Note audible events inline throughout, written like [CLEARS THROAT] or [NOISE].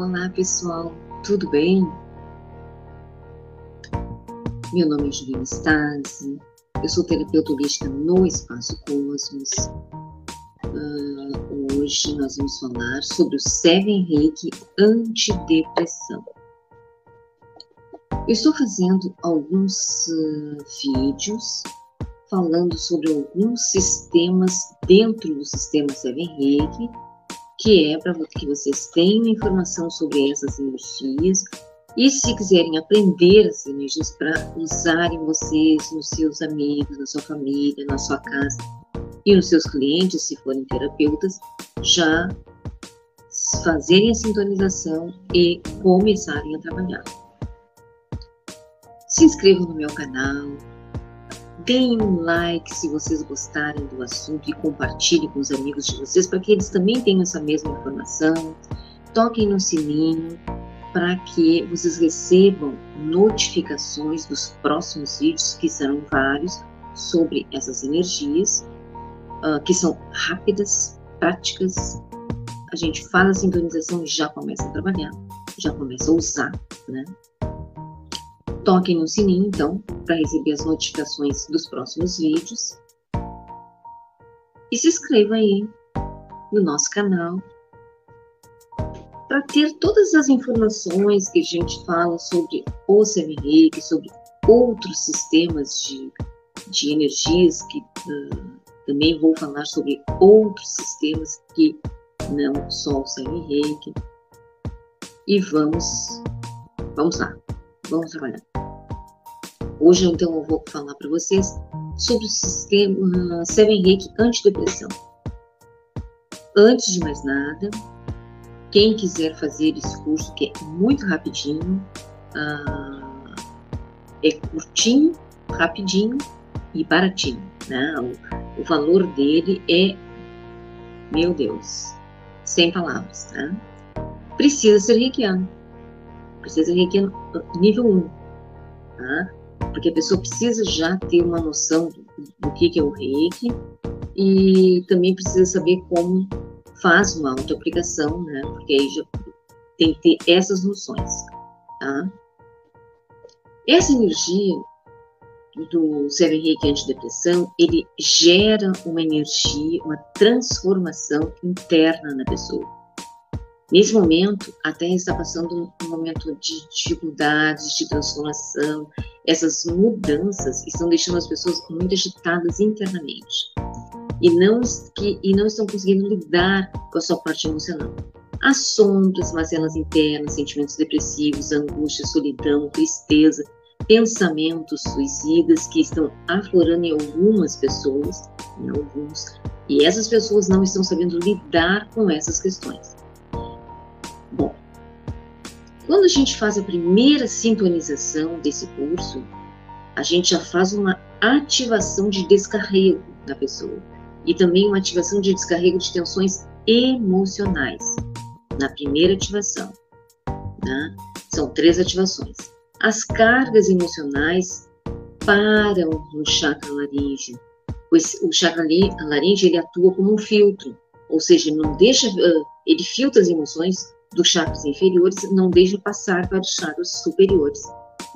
Olá pessoal, tudo bem? Meu nome é Juliana Stasi, eu sou terapeuta holística no Espaço Cosmos. Uh, hoje nós vamos falar sobre o Seven Reiki antidepressão. Eu estou fazendo alguns uh, vídeos falando sobre alguns sistemas dentro do sistema Seven Reiki que é para que vocês tenham informação sobre essas energias e se quiserem aprender essas energias para usarem vocês nos seus amigos, na sua família, na sua casa e nos seus clientes, se forem terapeutas, já fazerem a sintonização e começarem a trabalhar. Se inscrevam no meu canal, Deem um like se vocês gostarem do assunto e compartilhem com os amigos de vocês para que eles também tenham essa mesma informação. Toquem no sininho para que vocês recebam notificações dos próximos vídeos, que serão vários, sobre essas energias, uh, que são rápidas, práticas. A gente faz a sintonização e já começa a trabalhar, já começa a usar, né? Toquem no sininho, então, para receber as notificações dos próximos vídeos. E se inscreva aí no nosso canal para ter todas as informações que a gente fala sobre o CMREIC, sobre outros sistemas de, de energias, que uh, também vou falar sobre outros sistemas que não só o CMREIC. E vamos, vamos lá, vamos trabalhar. Hoje, então, eu vou falar para vocês sobre o sistema Seven Reiki antidepressão. Antes de mais nada, quem quiser fazer esse curso, que é muito rapidinho, uh, é curtinho, rapidinho e baratinho. Né? O, o, valor dele é, meu Deus, sem palavras. Né? Precisa ser reikiano. Precisa ser reikiano nível 1. Tá? Porque a pessoa precisa já ter uma noção do, do que, é o reiki e também precisa saber como faz uma autoaplicação, né? Porque aí já tem que ter essas noções, tá? Essa energia do Seven Reiki Antidepressão, ele gera uma energia, uma transformação interna na pessoa. Nesse momento, a Terra está passando um momento de dificuldades, de transformação. Essas mudanças estão deixando as pessoas muito agitadas internamente e não, que, e não estão conseguindo lidar com a sua parte emocional. Há sombras, mazelas internas, sentimentos depressivos, angústia, solidão, tristeza, pensamentos suicidas que estão aflorando em algumas pessoas, em alguns, e essas pessoas não estão sabendo lidar com essas questões. Quando a gente faz a primeira sintonização desse curso, a gente já faz uma ativação de descarrego da pessoa e também uma ativação de descarrego de tensões emocionais na primeira ativação. Né? São três ativações. As cargas emocionais param no chakra laríngeo, pois o chakra laríngeo ele atua como um filtro, ou seja, não deixa, ele filtra as emoções dos chakras inferiores não deixa passar para os chakras superiores,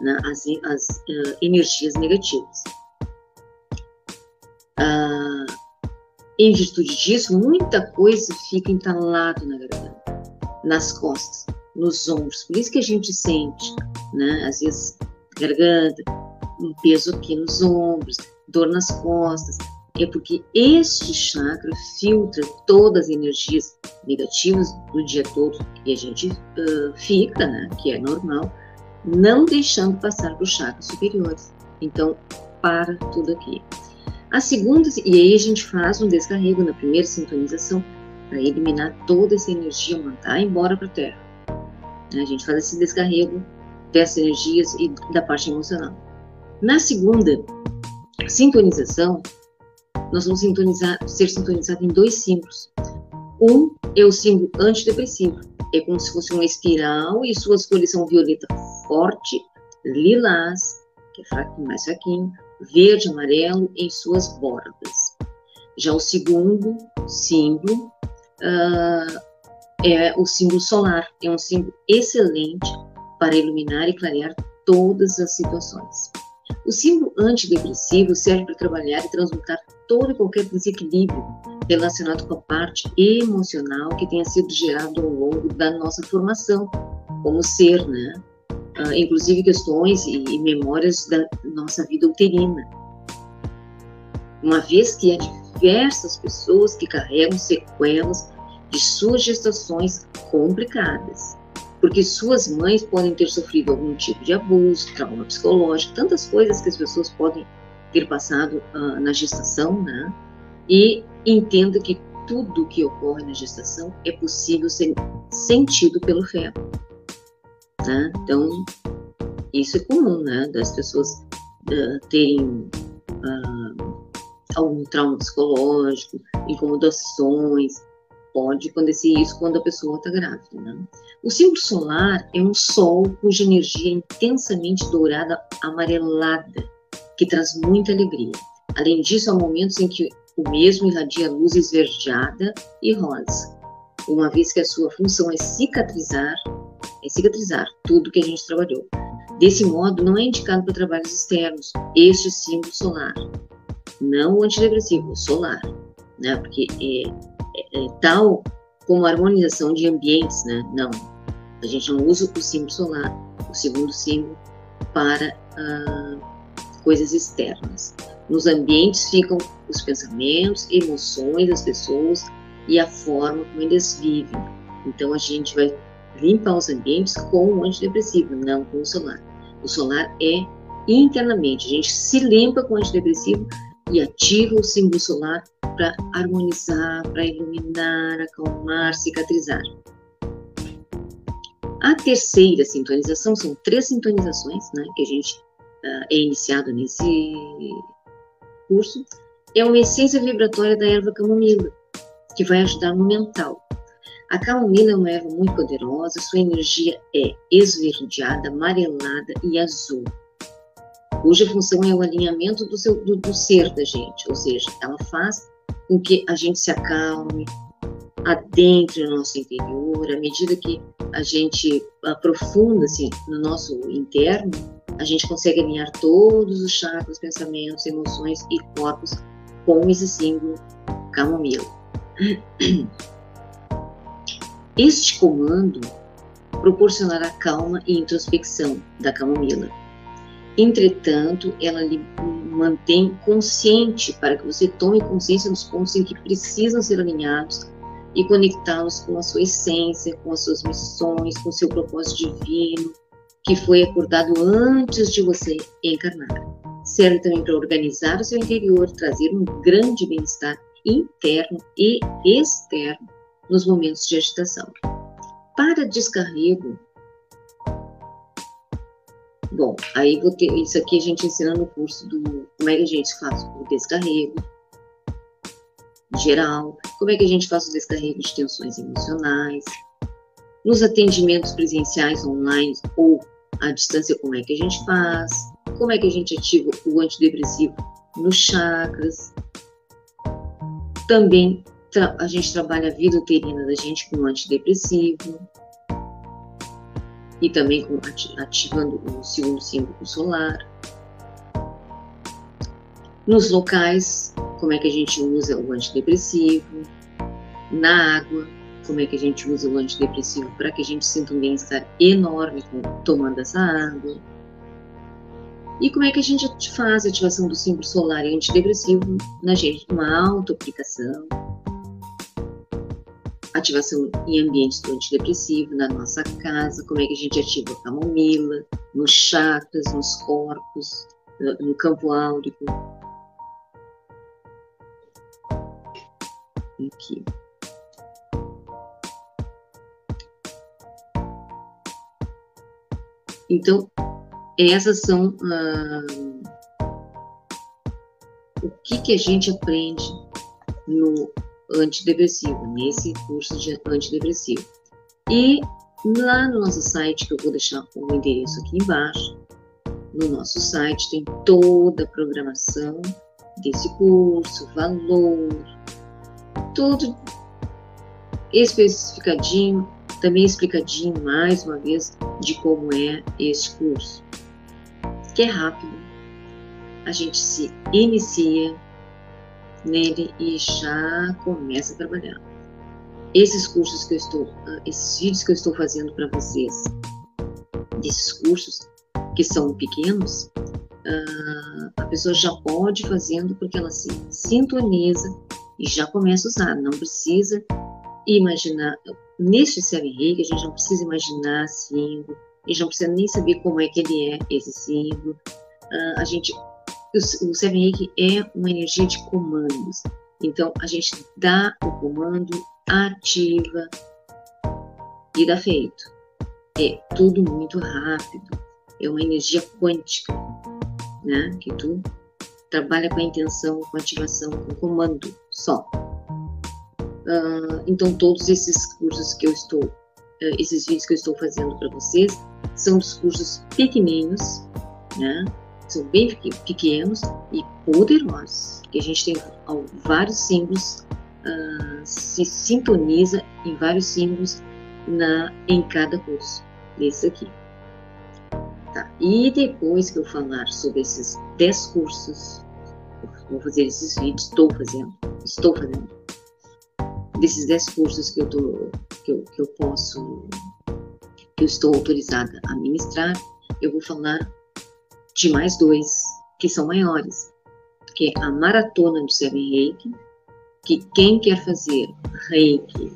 né, as, as uh, energias negativas. Uh, em virtude disso, muita coisa fica entalado na garganta, nas costas, nos ombros. Por isso que a gente sente, né, às vezes, garganta, um peso aqui nos ombros, dor nas costas, é porque este chakra filtra todas as energias negativas do dia todo e a gente uh, fica, né, que é normal, não deixando passar para os chakras superiores. Então, para tudo aqui. A segunda, e aí a gente faz um descarrego na primeira sintonização para eliminar toda essa energia, mandar embora para a Terra. A gente faz esse descarrego dessas energias e da parte emocional. Na segunda sintonização, nós vamos sintonizar, ser sintonizados em dois símbolos. Um é o símbolo antidepressivo, é como se fosse uma espiral e suas cores são violeta forte, lilás, que é fraco, mais fraquinho, verde, amarelo em suas bordas. Já o segundo símbolo uh, é o símbolo solar. É um símbolo excelente para iluminar e clarear todas as situações. O símbolo antidepressivo serve para trabalhar e transmutar todo e qualquer desequilíbrio relacionado com a parte emocional que tenha sido gerado ao longo da nossa formação como ser, né? Uh, inclusive questões e, e memórias da nossa vida uterina. Uma vez que há diversas pessoas que carregam sequelas de suas gestações complicadas, porque suas mães podem ter sofrido algum tipo de abuso, trauma psicológico, tantas coisas que as pessoas podem ter passado uh, na gestação, né? E entenda que tudo que ocorre na gestação é possível ser sentido pelo feto. Né? Então, isso é comum, né? Das pessoas uh, terem uh, algum trauma psicológico, incomodações, pode acontecer isso quando a pessoa está grávida. Né? O símbolo solar é um sol cuja energia é intensamente dourada, amarelada, que traz muita alegria. Além disso, há momentos em que o mesmo irradia luz esverdeada e rosa, uma vez que a sua função é cicatrizar, é cicatrizar tudo que a gente trabalhou. Desse modo, não é indicado para trabalhos externos este símbolo solar, não o antidepressivo, solar, né? Porque é é, tal como a harmonização de ambientes, né? Não, a gente não usa o símbolo solar, o segundo símbolo, para ah, coisas externas. Nos ambientes ficam os pensamentos, emoções das pessoas e a forma como eles vivem. Então a gente vai limpar os ambientes com o antidepressivo, não com o solar. O solar é internamente, a gente se limpa com o antidepressivo e ativa o símbolo solar para harmonizar, para iluminar, acalmar, cicatrizar. A terceira sintonização, são três sintonizações né, que a gente uh, é iniciado nesse curso, é uma essência vibratória da erva camomila, que vai ajudar no mental. A camomila é uma erva muito poderosa, sua energia é esverdeada, amarelada e azul cuja função é o alinhamento do, seu, do, do ser da gente, ou seja, ela faz com que a gente se acalme, adentre no nosso interior, à medida que a gente aprofunda assim, no nosso interno, a gente consegue alinhar todos os chakras, pensamentos, emoções e corpos com esse símbolo camomila. [CLEARS THROAT] Este comando proporcionará calma e introspecção da camomila Entretanto, ela lhe mantém consciente para que você tome consciência dos pontos em que precisam ser alinhados e conectá-los com a sua essência, com as suas missões, com seu propósito divino, que foi acordado antes de você encarnar. Serve também para organizar o seu interior, trazer um grande bem-estar interno e externo nos momentos de agitação. Para descarrego, Bom, aí vou ter, isso aqui a gente ensina no curso do como é que a gente faz o descarrego geral, como é que a gente faz o descarrego de tensões emocionais, nos atendimentos presenciais online ou à distância, como é que a gente faz, como é que a gente ativa o antidepressivo nos chakras. Também a gente trabalha a vida uterina da gente com antidepressivo e também com, ativando o segundo símbolo solar. Nos locais, como é que a gente usa o antidepressivo? Na água, como é que a gente usa o antidepressivo para que a gente sinta um bem-estar enorme tomando essa água? E como é que a gente faz a ativação do símbolo solar e antidepressivo na gente? Uma auto-aplicação, ativação em ambientes do antidepressivo, na nossa casa, como é que a gente ativa a camomila, nos chakras, nos corpos, no campo áurico. Aqui. Então, essas são ah, o que, que a gente aprende no antidepressivo, nesse curso de antidepressivo. E lá no nosso site, que eu vou deixar o endereço aqui embaixo, no nosso site tem toda a programação desse curso, valor, tudo especificadinho, também explicadinho mais uma vez de como é este curso. Que é rápido. A gente se inicia nele e já começa a trabalhar. Esses cursos que eu estou, ah, esses vídeos que eu estou fazendo para vocês, desses cursos que são pequenos, uh, a pessoa já pode fazendo porque ela se sintoniza e já começa a usar. Não precisa imaginar, neste Seven Reiki, a gente não precisa imaginar símbolo, a gente não precisa nem saber como é que ele é, esse símbolo. Uh, a gente, o, o Seven Reiki é uma energia de comandos. Então, a gente dá o comando, ativa e dá feito. É tudo muito rápido. É uma energia quântica né? Que tu trabalha com a intenção, com a ativação, com comando só. Uh, então todos esses cursos que eu estou, uh, esses vídeos que eu estou fazendo para vocês são dos cursos pequeninos, né? São bem pequenos e poderosos, que a gente tem vários símbolos, uh, se sintoniza em vários símbolos na, em cada curso desse aqui. Tá? E depois que eu falar sobre esses 10 cursos, vou fazer esses vídeos, estou fazendo, estou fazendo, desses 10 cursos que eu, que eu, que eu posso, que eu estou autorizada a ministrar, eu vou falar de mais dois que são maiores, que é a Maratona do Seven Reiki, que quem quer fazer Reiki,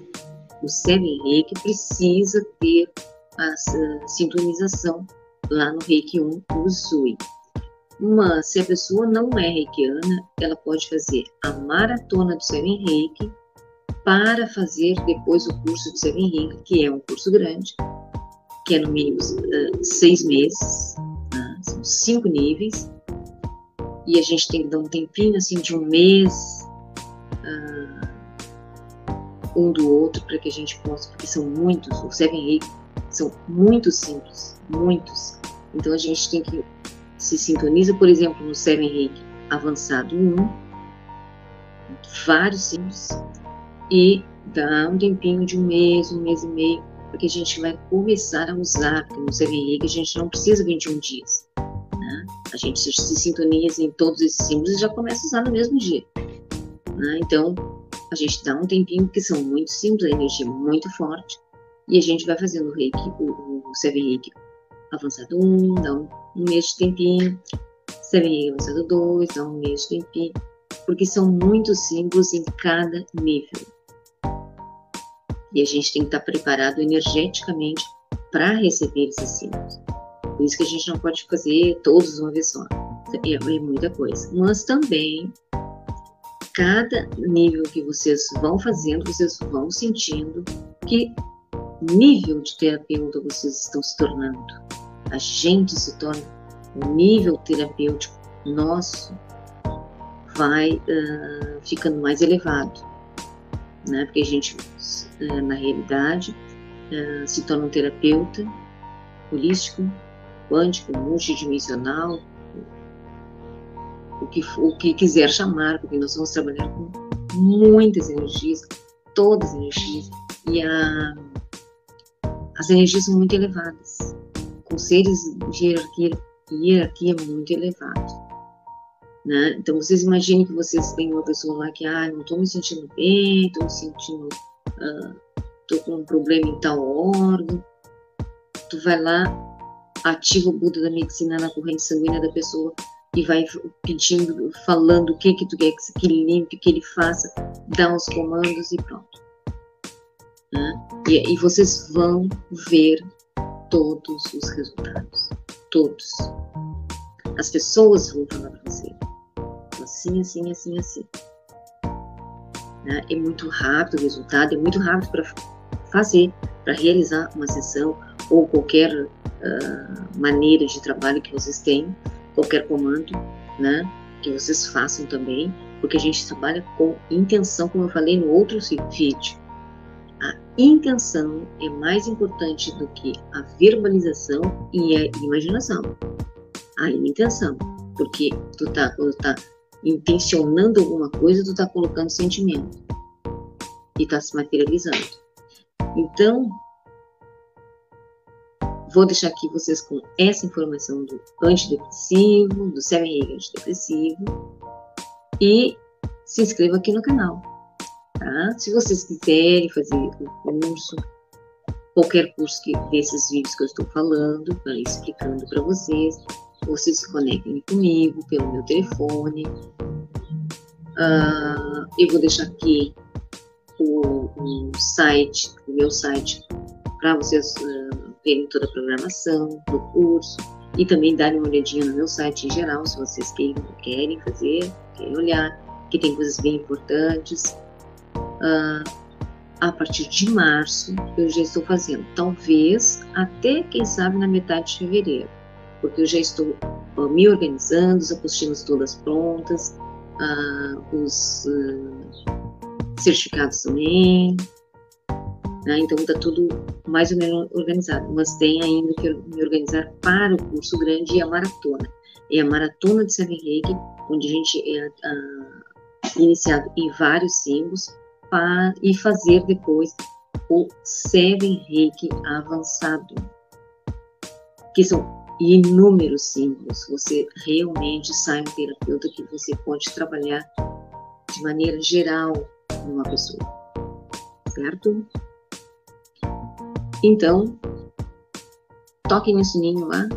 o Seven Reiki, precisa ter a sintonização lá no Reiki 1 Usui. Mas se a pessoa não é reikiana, ela pode fazer a maratona do Seven Reiki para fazer depois o curso do Seven Reiki, que é um curso grande, que é no mínimo uh, seis meses, uh, são cinco níveis, e a gente tem que dar um tempinho assim de um mês uh, um do outro para que a gente possa, porque são muitos, o Seven Reiki são muito simples, muitos. Então a gente tem que se sintoniza, por exemplo, no Seven Reiki avançado 1, vários simples, e dá um tempinho de um mês, um mês e meio, porque a gente vai começar a usar, porque no Reiki a gente não precisa 21 dias. Né? A gente se, se sintoniza em todos esses símbolos e já começa a usar no mesmo dia. Né? Então, a gente dá um tempinho, porque são muito simples, a energia é muito forte, e a gente vai fazendo o reiki, o, o Reiki avançado 1, dá um, um mês de tempinho, Seven avançado 2, dá um mês de tempinho, porque são muitos símbolos em cada nível. E a gente tem que estar preparado energeticamente para receber esses símbolos. Por isso que a gente não pode fazer todos uma vez só. É, é muita coisa. Mas também, cada nível que vocês vão fazendo, vocês vão sentindo que nível de terapeuta vocês estão se tornando. A gente se torna o nível terapêutico nosso vai uh, ficando mais elevado, né? Porque a gente, uh, na realidade, uh, se torna um terapeuta holístico, quântico, multidimensional, o que, o que quiser chamar, porque nós vamos trabalhar com muitas energias, todas as energias, e a as energias são muito elevadas, com seres de hierarquia, hierarquia muito elevados. Né? Então, vocês imaginem que vocês têm uma pessoa lá que, ah, não estou me sentindo bem, estou me sentindo, estou uh, com um problema em tal órgão. Tu vai lá, ativa o Buda da medicina na corrente sanguínea da pessoa e vai pedindo, falando o que que tu quer que ele limpe, que ele faça, dá os comandos e pronto. Né? E, e vocês vão ver todos os resultados. Todos. As pessoas vão falar para você. Assim, assim, assim, assim. Né? É muito rápido o resultado, é muito rápido para fazer, para realizar uma sessão ou qualquer uh, maneira de trabalho que vocês têm, qualquer comando, né? Que vocês façam também, porque a gente trabalha com intenção, como eu falei no outro vídeo intenção é mais importante do que a verbalização e a imaginação. A intenção, porque tu tá, quando tá intencionando alguma coisa, tu tá colocando sentimento e tá se materializando. Então, vou deixar aqui vocês com essa informação do antidepressivo, do Seven antidepressivo, e se inscreva aqui no canal, tá? Se vocês quiserem fazer o curso, qualquer curso que, desses vídeos que eu estou falando, explicando para vocês, vocês se conectem comigo pelo meu telefone. Uh, eu vou deixar aqui o, o site, o meu site, para vocês uh, verem toda a programação do curso e também darem uma olhadinha no meu site em geral, se vocês querem, querem fazer, querem olhar, que tem coisas bem importantes. Uh, a partir de março eu já estou fazendo, talvez até quem sabe na metade de fevereiro, porque eu já estou uh, me organizando, as apostilas todas prontas, uh, os uh, certificados também, né? então está tudo mais ou menos organizado, mas tem ainda que me organizar para o curso grande e a maratona. É a maratona de Seven Reiki, onde a gente é iniciado em vários símbolos, para, e fazer depois o Seven Reiki avançado, que são inúmeros símbolos. Você realmente sai um terapeuta que você pode trabalhar de maneira geral numa pessoa, certo? Então, toquem no sininho lá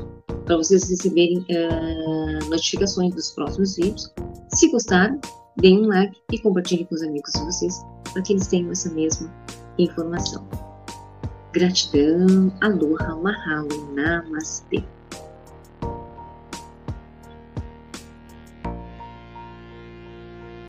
para vocês receberem uh, notificações dos próximos vídeos. Se gostaram, deem um like e compartilhem com os amigos de vocês para que eles tenham essa mesma informação. Gratidão, aloha, mahalo, namastê.